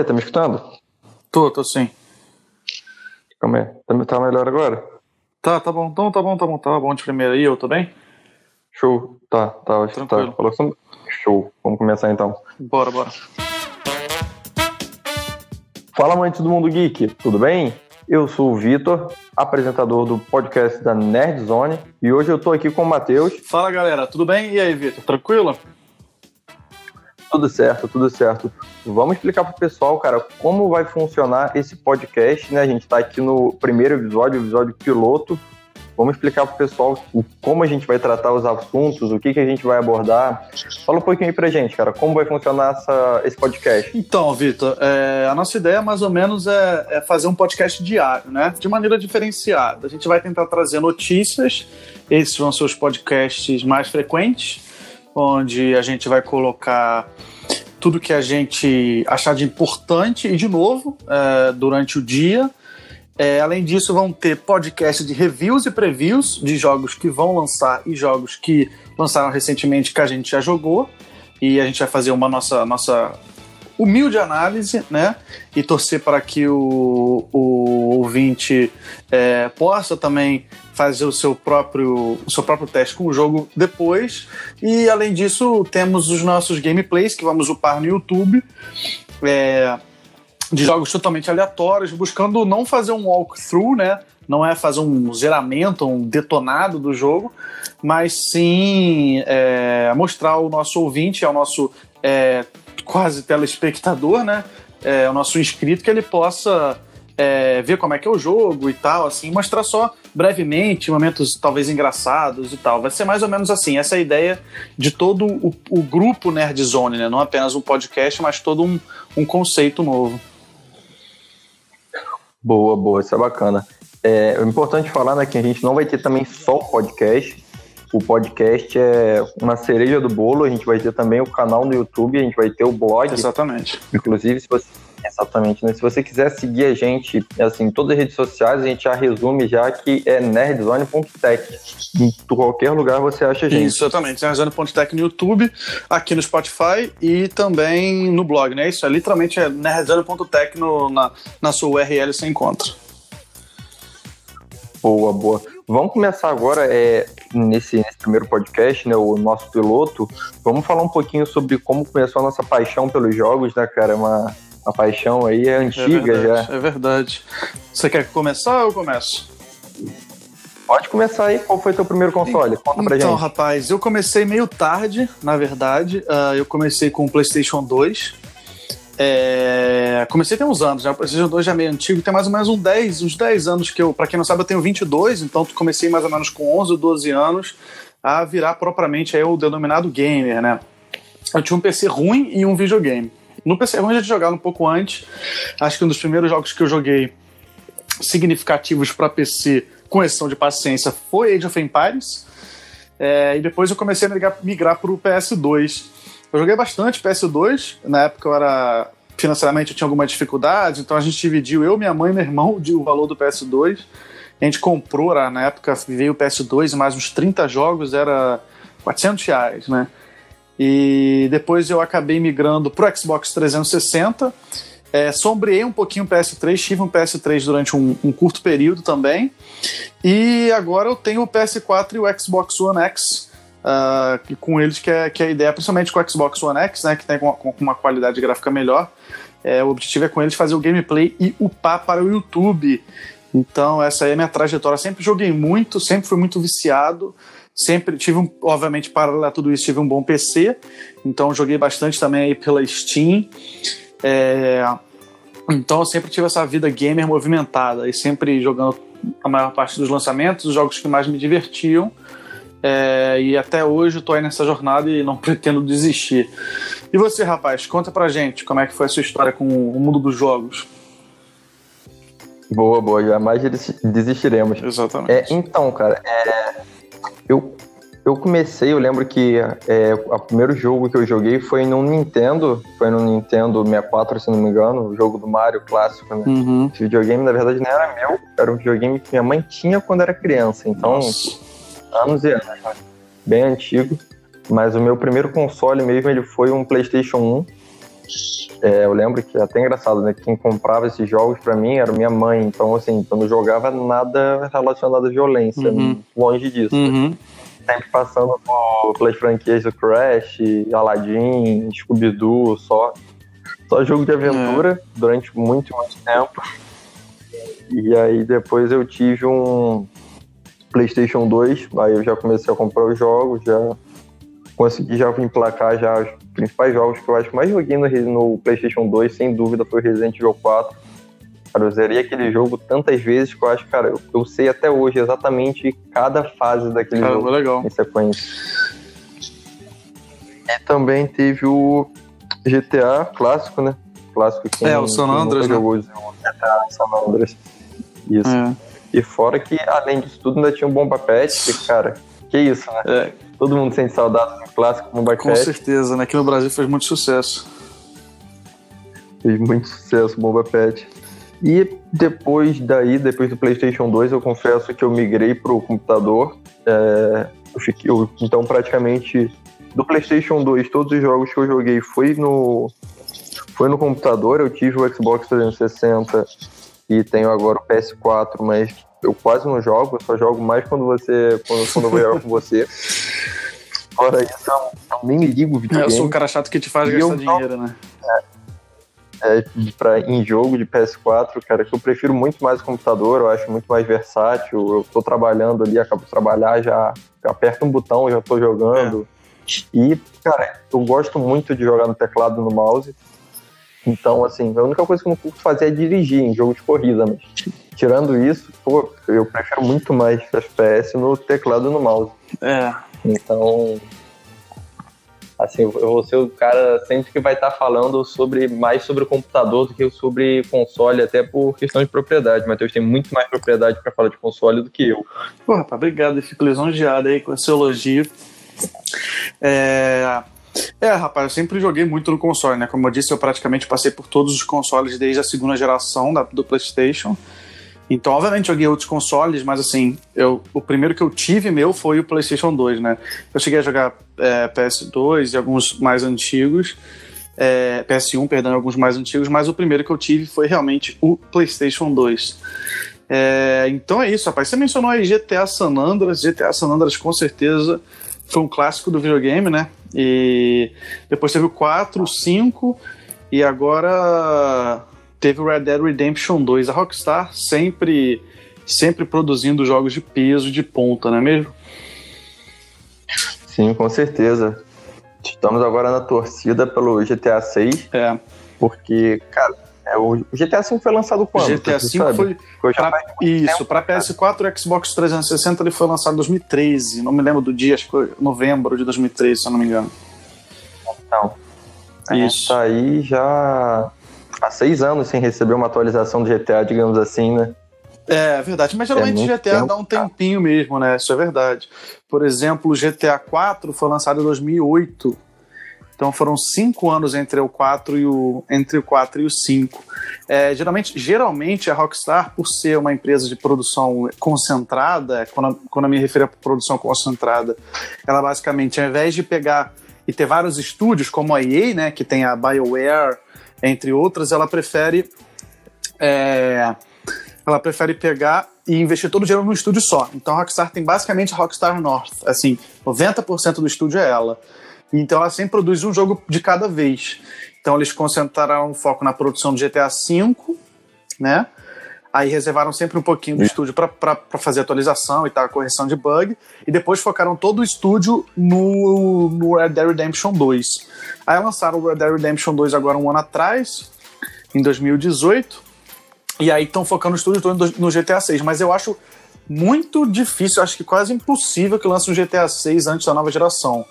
Oi, tá me escutando? Tô, tô sim. Calma aí. Tá, tá melhor agora? Tá, tá bom, então tá bom, tá bom, tá bom de primeira. E eu, tô bem? Show. Tá, tá, acho que tá. Tranquilo. Que- Show. Vamos começar então. Bora, bora. Fala, amantes do mundo geek, tudo bem? Eu sou o Vitor, apresentador do podcast da Nerd Zone, e hoje eu tô aqui com o Matheus. Fala galera, tudo bem? E aí, Vitor, tranquilo? Tudo certo, tudo certo. Vamos explicar pro pessoal, cara, como vai funcionar esse podcast, né? A gente tá aqui no primeiro episódio, episódio piloto. Vamos explicar pro pessoal como a gente vai tratar os assuntos, o que, que a gente vai abordar. Fala um pouquinho aí pra gente, cara, como vai funcionar essa, esse podcast. Então, Vitor, é, a nossa ideia mais ou menos é, é fazer um podcast diário, né? De maneira diferenciada. A gente vai tentar trazer notícias, esses vão ser os podcasts mais frequentes, onde a gente vai colocar tudo que a gente achar de importante e de novo é, durante o dia. É, além disso, vão ter podcasts de reviews e previews de jogos que vão lançar e jogos que lançaram recentemente que a gente já jogou. E a gente vai fazer uma nossa, nossa humilde análise, né? E torcer para que o, o ouvinte é, possa também fazer o seu próprio o seu próprio teste com o jogo depois. E além disso, temos os nossos gameplays que vamos upar no YouTube. É, de jogos totalmente aleatórios, buscando não fazer um walkthrough, né? Não é fazer um zeramento, um detonado do jogo, mas sim é, mostrar ao nosso ouvinte, ao nosso é, quase telespectador, né? É, o nosso inscrito, que ele possa é, ver como é que é o jogo e tal, assim, mostrar só brevemente, momentos talvez engraçados e tal. Vai ser mais ou menos assim, essa é a ideia de todo o, o grupo Nerd Zone, né? Não apenas um podcast, mas todo um, um conceito novo. Boa, boa, isso é bacana. É, é importante falar né, que a gente não vai ter também só podcast. O podcast é uma cereja do bolo. A gente vai ter também o canal no YouTube, a gente vai ter o blog. Exatamente. Inclusive, se você. Exatamente, né? Se você quiser seguir a gente assim, em todas as redes sociais, a gente já resume já que é nerdzone.tech. Em qualquer lugar você acha a gente. Isso, exatamente. Nerdzone.tech no YouTube, aqui no Spotify e também no blog, né? Isso é literalmente é nerdzone.tech na, na sua URL você encontra. Boa, boa. Vamos começar agora é, nesse, nesse primeiro podcast, né, o nosso piloto. Vamos falar um pouquinho sobre como começou a nossa paixão pelos jogos, né, cara? Uma, uma paixão aí é É antiga verdade, já. é verdade. Você quer começar ou eu começo? Pode começar aí. Qual foi teu primeiro console? Conta pra Então, gente. rapaz, eu comecei meio tarde, na verdade. Ah, eu comecei com o PlayStation 2. É, Comecei tem uns anos, né? O PlayStation 2 já é meio antigo, tem mais ou menos uns 10, uns 10 anos que eu, pra quem não sabe, eu tenho 22, então comecei mais ou menos com 11 ou 12 anos a virar propriamente aí o denominado gamer, né? Eu tinha um PC ruim e um videogame. No PC ruim eu já jogado um pouco antes. Acho que um dos primeiros jogos que eu joguei significativos para PC, com exceção de paciência, foi Age of Empires. É, e depois eu comecei a migrar, migrar para o PS2. Eu joguei bastante PS2. Na época eu era. Financeiramente eu tinha alguma dificuldade, então a gente dividiu, eu, minha mãe e meu irmão, o valor do PS2. A gente comprou, era- na época veio o PS2 e mais uns 30 jogos, era 400 reais, né? E depois eu acabei migrando pro Xbox 360. É, sombreei um pouquinho o PS3, tive um PS3 durante um, um curto período também. E agora eu tenho o PS4 e o Xbox One X. que com eles que é, que é a ideia, principalmente com o Xbox One X, né, que tem com, com uma qualidade gráfica melhor. É, o objetivo é com eles fazer o gameplay e upar para o YouTube. Então, essa é a minha trajetória. Sempre joguei muito, sempre fui muito viciado. Sempre tive, um, obviamente, paralelo a tudo isso, tive um bom PC. Então, joguei bastante também aí pela Steam. É, então, eu sempre tive essa vida gamer movimentada e sempre jogando a maior parte dos lançamentos, os jogos que mais me divertiam. É, e até hoje eu tô aí nessa jornada e não pretendo desistir. E você, rapaz, conta pra gente como é que foi a sua história com o mundo dos jogos. Boa, boa. Jamais des- desistiremos. Exatamente. É, então, cara, é, eu, eu comecei, eu lembro que é, o primeiro jogo que eu joguei foi no Nintendo, foi no Nintendo 64, se não me engano, o jogo do Mario clássico, né? Uhum. Esse videogame, na verdade, não era meu, era um videogame que minha mãe tinha quando era criança, então, Nossa. Anos e anos, né? bem antigo. Mas o meu primeiro console mesmo, ele foi um PlayStation 1, É, eu lembro que é até engraçado, né? Quem comprava esses jogos para mim era minha mãe. Então, assim, eu não jogava nada relacionado à violência, Uhum. longe disso. Uhum. Sempre passando por, pelas franquias do Crash, Aladdin, Scooby-Doo, só, só jogo de aventura durante muito, muito tempo. E aí depois eu tive um PlayStation 2, aí eu já comecei a comprar os jogos, já consegui já emplacar já os principais jogos que eu acho que mais joguei no, no PlayStation 2, sem dúvida, foi Resident Evil 4. Cara, eu zerei aquele jogo tantas vezes que eu acho, cara, eu, eu sei até hoje exatamente cada fase daquele jogo Caramba, legal. em sequência. E também teve o GTA clássico, né? Clássico que É, o San Andreas, né? jogou o GTA San Andreas. Isso. É. E fora que, além disso tudo, ainda tinha um Bomba Pet, que, cara, que isso, né? É, Todo mundo sente saudade do clássico Bomba com Pet. certeza, né? Aqui no Brasil fez muito sucesso. Fez muito sucesso o Bomba Pet. E depois daí, depois do PlayStation 2, eu confesso que eu migrei pro computador. É, eu fiquei, eu- então, praticamente, do PlayStation 2, todos os jogos que eu joguei foi no, foi no computador. Eu tive o Xbox 360 e tenho agora o PS4, mas eu quase não jogo, eu só jogo mais quando você quando, quando eu vou jogar com você. Fora isso, eu, eu nem me ligo o É, videogame eu sou o cara chato que te faz E gastar dinheiro, né? é, pra, em jogo de PS4, cara, que eu prefiro muito mais o computador, eu acho muito mais versátil. Eu tô trabalhando ali, acabo de trabalhar, já aperto um botão, já tô jogando. E, cara, eu gosto muito de jogar no teclado e no mouse. Então, assim, a única coisa que eu não curto fazer é dirigir em jogo de corrida, mas tirando isso, pô, eu prefiro muito mais FPS no teclado e no mouse. É. Então, assim, eu vou ser o cara sempre que vai estar falando sobre mais sobre o computador do que sobre console, até por questão de propriedade. Matheus tem muito mais propriedade para falar de console do que eu. Pô, rapaz, obrigado. Eu fico lisonjeado aí com esse elogio. É... é, rapaz, eu sempre joguei muito no console, né? Como eu disse, eu praticamente passei por todos os consoles desde a segunda geração da- do PlayStation. Então, obviamente, joguei outros consoles, mas assim, eu, o primeiro que eu tive meu foi o PlayStation 2, né? Eu cheguei a jogar é, PS2 e alguns mais antigos, é, PS1, perdão, alguns mais antigos, mas o primeiro que eu tive foi realmente o PlayStation 2. É, então é isso, rapaz. Você mencionou aí GTA San Andreas. GTA San Andreas com certeza foi um clássico do videogame, né? E depois teve o 4, o 5 e agora teve o Red Dead Redemption 2. A Rockstar sempre sempre produzindo jogos de peso, de ponta, não é mesmo? Sim, com certeza. Estamos agora na torcida pelo GTA 6, É. porque, cara, é, o GTA 5 foi lançado quando? GTA V foi pra, isso, para cara. PS4 e Xbox 360 ele foi lançado em 2013. Não me lembro do dia, acho que foi novembro de 2013, se eu não me engano. Então, a gente Isso. tá aí já há seis anos sem receber uma atualização do GTA, digamos assim, né? É verdade, mas geralmente muito GTA tempo, dá um tempinho mesmo, né? Isso é verdade. Por exemplo, o GTA 4 foi lançado em 2008. Então foram cinco anos entre o 4 e o, entre o 4 e o 5. É, geralmente, geralmente a Rockstar, por ser uma empresa de produção concentrada, quando, quando eu me refiro a produção concentrada, ela basicamente, ao invés de pegar e ter vários estúdios, como a EA, né, que tem a BioWare, entre outras, ela prefere é, ela prefere pegar e investir todo o dinheiro num estúdio só. Então a Rockstar tem basicamente a Rockstar North. Assim, 90% do estúdio é ela. Então ela sempre produz um jogo de cada vez. Então eles concentraram o foco na produção do GTA V, né? Aí reservaram sempre um pouquinho do estúdio para fazer atualização e tal, correção de bug. E depois focaram todo o estúdio no, no Red Dead Redemption 2. Aí lançaram o Red Dead Redemption 2 agora um ano atrás, em 2018. E aí estão focando o estúdio todo no GTA 6. Mas eu acho muito difícil, acho que quase impossível que lance um GTA 6 antes da nova geração.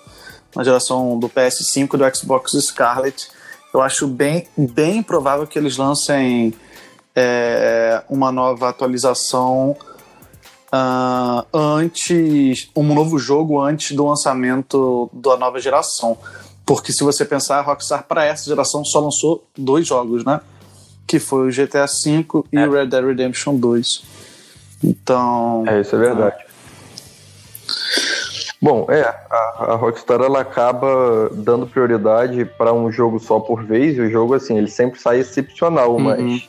Na geração do PS5 e do Xbox Scarlet. Eu acho bem, bem provável que eles lancem é, uma nova atualização ah, antes. um novo jogo antes do lançamento da nova geração. Porque se você pensar, a Rockstar para essa geração só lançou dois jogos, né? Que foi o GTA V e o Red Dead Redemption 2. Então. É, isso é verdade. Bom, é, a, a, Rockstar ela acaba dando prioridade para um jogo só por vez, e o jogo, assim, ele sempre sai excepcional, uhum. mas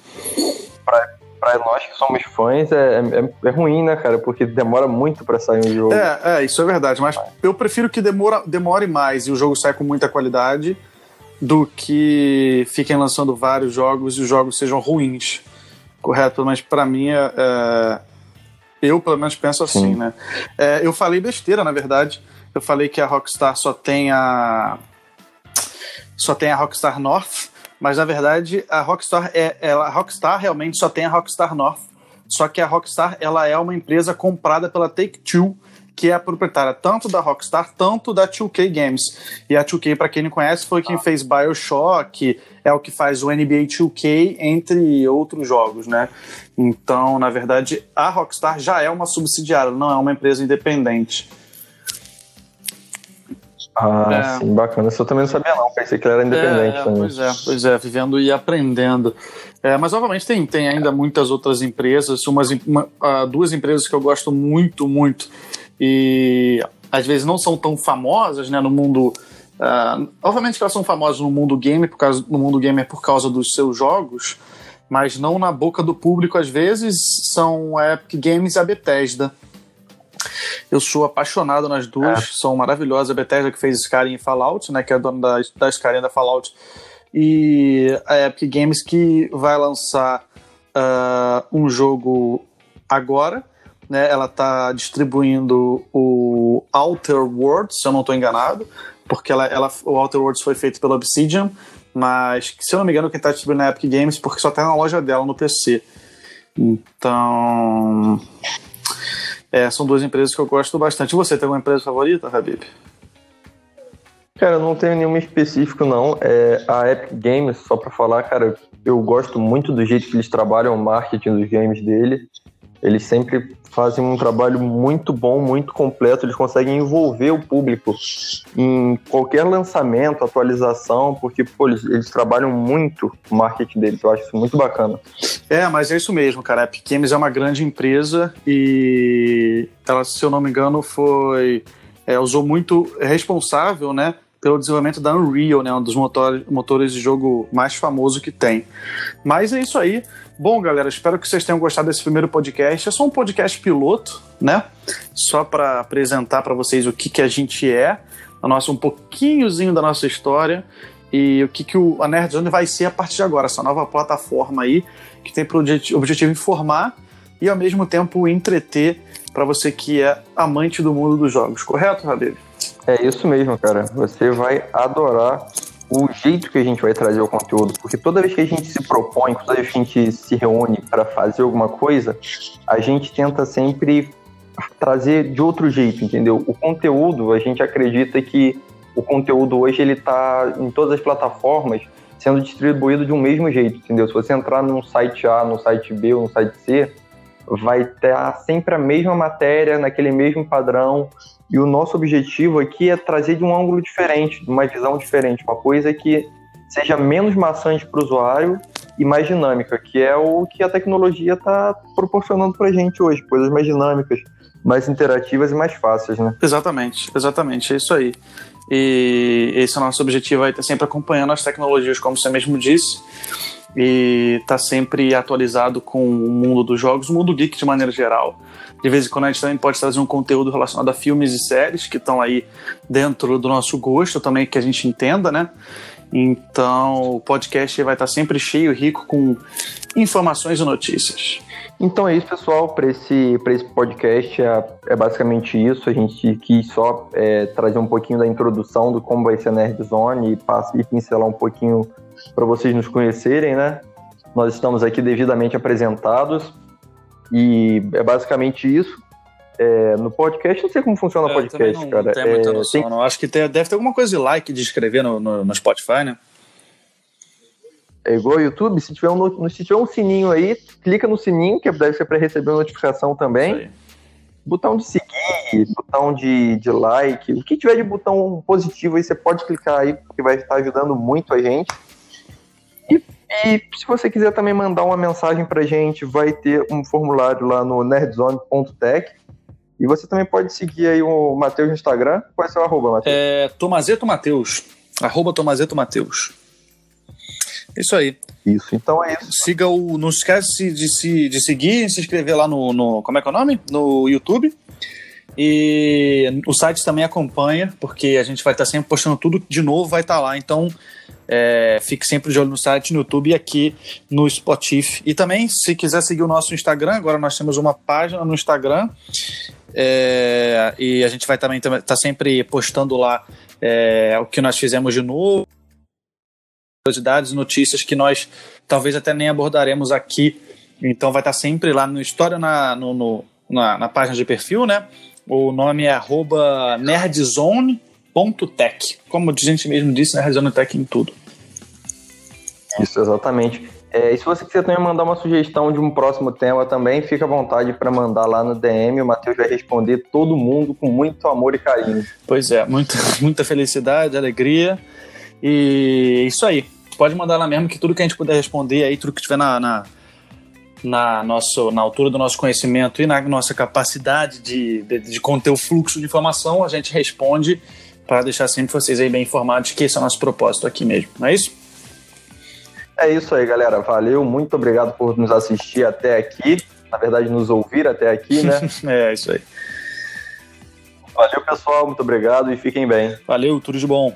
para nós que somos fãs é, é, é, ruim, né, cara? Porque demora muito para sair um jogo. É, é, isso é verdade, mas eu prefiro que demora, demore mais e o jogo saia com muita qualidade do que fiquem lançando vários jogos e os jogos sejam ruins. Correto? Mas para mim é, é eu, pelo menos, penso assim, Sim. né? É, eu falei besteira, na verdade. Eu falei que a Rockstar só tem a. Só tem a Rockstar North, mas na verdade a Rockstar é. Ela, a Rockstar realmente só tem a Rockstar North. Só que a Rockstar ela é uma empresa comprada pela Take-Two, que é a proprietária tanto da Rockstar, tanto da 2K Games. E a 2K, para quem não conhece, foi quem fez BioShock, é o que faz o NBA 2K, entre outros jogos, né? Então, na verdade, a Rockstar já é uma subsidiária, não é uma empresa independente. Ah, é. sim, bacana. Isso eu também não sabia, não. Pensei que ela era independente é, também. Pois é, pois é, vivendo e aprendendo. É, mas, obviamente, tem, tem ainda muitas outras empresas, umas, uma, uh, duas empresas que eu gosto muito, muito, e às vezes não são tão famosas né, no mundo. Uh, obviamente que elas são famosas no mundo gamer, por causa, no mundo gamer por causa dos seus jogos, mas não na boca do público às vezes, são a Epic Games e a Bethesda. Eu sou apaixonado nas duas, é. são maravilhosas. A Bethesda que fez Skyrim e Fallout, né, que é a dona da, da Skyrim da Fallout, e a Epic Games que vai lançar uh, um jogo agora, né, ela está distribuindo o Outer Worlds, se eu não estou enganado, porque ela, ela, o Outer Worlds foi feito pela Obsidian, mas, se eu não me engano, quem está distribuindo é a Epic Games, porque só tem tá na loja dela no PC. Então. É, são duas empresas que eu gosto bastante. Você tem alguma empresa favorita, Habib? Cara, eu não tenho nenhuma específico, não. É, a Epic Games, só para falar, cara, eu gosto muito do jeito que eles trabalham o marketing dos games dele. Eles sempre fazem um trabalho muito bom, muito completo. Eles conseguem envolver o público em qualquer lançamento, atualização, porque pô, eles, eles, trabalham muito o marketing deles. Eu acho isso muito bacana. É, mas é isso mesmo, cara. A Games é uma grande empresa e ela, se eu não me engano, foi. É, usou muito é responsável, né? Pelo desenvolvimento da Unreal, né, um dos motores, motores de jogo mais famoso que tem. Mas é isso aí. Bom, galera, espero que vocês tenham gostado desse primeiro podcast. É só um podcast piloto, né? Só para apresentar para vocês o que, que a gente é, a nossa, um pouquinhozinho da nossa história e o que, que o, a Nerd Zone vai ser a partir de agora, essa nova plataforma aí que tem por objetivo informar e ao mesmo tempo entreter para você que é amante do mundo dos jogos, correto, Rabir? É isso mesmo, cara. Você vai adorar o jeito que a gente vai trazer o conteúdo, porque toda vez que a gente se propõe, toda vez que a gente se reúne para fazer alguma coisa, a gente tenta sempre trazer de outro jeito, entendeu? O conteúdo, a gente acredita que o conteúdo hoje ele tá em todas as plataformas sendo distribuído de um mesmo jeito, entendeu? Se você entrar num site A, no site B ou no site C, vai ter sempre a mesma matéria, naquele mesmo padrão, e o nosso objetivo aqui é trazer de um ângulo diferente, de uma visão diferente, uma coisa que seja menos maçante para o usuário e mais dinâmica, que é o que a tecnologia está proporcionando para a gente hoje, coisas mais dinâmicas, mais interativas e mais fáceis, né? Exatamente, exatamente, é isso aí. E esse é o nosso objetivo, aí, estar sempre acompanhando as tecnologias, como você mesmo disse, e tá sempre atualizado com o mundo dos jogos, o mundo geek de maneira geral. De vez em quando a gente também pode trazer um conteúdo relacionado a filmes e séries que estão aí dentro do nosso gosto também, que a gente entenda, né? Então o podcast vai estar sempre cheio, rico com informações e notícias. Então é isso, pessoal. Para esse, esse podcast é, é, basicamente isso. A gente quis só é, trazer um pouquinho da introdução do como vai ser a Nerd Zone e, e pincelar um pouquinho para vocês nos conhecerem, né? Nós estamos aqui devidamente apresentados. E é basicamente isso. É, no podcast, não sei como funciona o é, podcast, não, cara. Não muita é, noção, tem... não. Acho que tem, deve ter alguma coisa de like, de escrever no, no, no Spotify, né? É igual ao YouTube, se tiver, um, se tiver um sininho aí, clica no sininho, que deve ser para receber notificação também. Botão de seguir, botão de, de like, o que tiver de botão positivo aí, você pode clicar aí, porque vai estar ajudando muito a gente. E e se você quiser também mandar uma mensagem pra gente, vai ter um formulário lá no nerdzone.tech. E você também pode seguir aí o Matheus no Instagram. Qual é o seu arroba, Matheus? É Tomazeto Mateus. Arroba Tomazeto Mateus. Isso aí. Isso, então é isso. Siga o. Não esquece de, se, de seguir e se inscrever lá no, no. Como é que é o nome? No YouTube. E o site também acompanha, porque a gente vai estar sempre postando tudo de novo, vai estar lá. Então, é, fique sempre de olho no site, no YouTube e aqui no Spotify. E também, se quiser seguir o nosso Instagram, agora nós temos uma página no Instagram. É, e a gente vai também estar tá sempre postando lá é, o que nós fizemos de novo, curiosidades, notícias que nós talvez até nem abordaremos aqui. Então vai estar sempre lá no História na, no, no na, na página de perfil, né? O nome é nerdzone.tech. Como a gente mesmo disse, Nerdzone Tech em tudo. Isso, exatamente. É, e se você quiser também mandar uma sugestão de um próximo tema também, fica à vontade para mandar lá no DM. O Matheus vai responder todo mundo com muito amor e carinho. Pois é, muita, muita felicidade, alegria. E isso aí. Pode mandar lá mesmo que tudo que a gente puder responder aí, tudo que tiver na, na, na, nosso, na altura do nosso conhecimento e na nossa capacidade de, de, de conter o fluxo de informação, a gente responde para deixar sempre vocês aí bem informados que esse é o nosso propósito aqui mesmo. Não é isso? É isso aí, galera. Valeu, muito obrigado por nos assistir até aqui. Na verdade, nos ouvir até aqui, né? é, isso aí. Valeu, pessoal. Muito obrigado e fiquem bem. Valeu, tudo de bom.